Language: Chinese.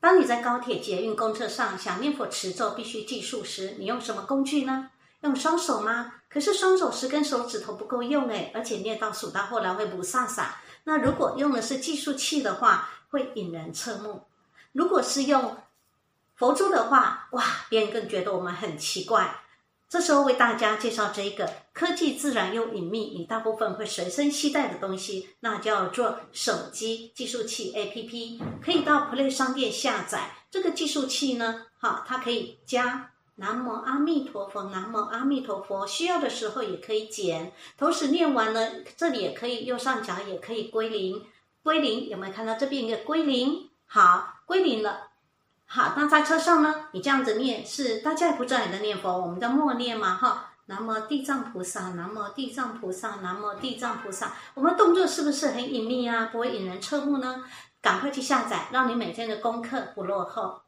当你在高铁、捷运、公车上想念佛持咒，必须计数时，你用什么工具呢？用双手吗？可是双手十根手指头不够用诶，而且念到数到后来会不飒飒。那如果用的是计数器的话，会引人侧目。如果是用佛珠的话，哇，别人更觉得我们很奇怪。这时候为大家介绍这一个科技自然又隐秘，你大部分会随身携带的东西，那叫做手机计数器 APP，可以到 Play 商店下载。这个计数器呢，好，它可以加南无阿弥陀佛，南无阿弥陀佛，需要的时候也可以减。同时念完呢，这里也可以右上角也可以归零，归零有没有看到这边一个归零？好，归零了。好，那在车上呢？你这样子念是大家也不知道你在念佛，我们在默念嘛，哈。南无地藏菩萨，南无地藏菩萨，南无地藏菩萨。我们动作是不是很隐秘啊？不会引人侧目呢？赶快去下载，让你每天的功课不落后。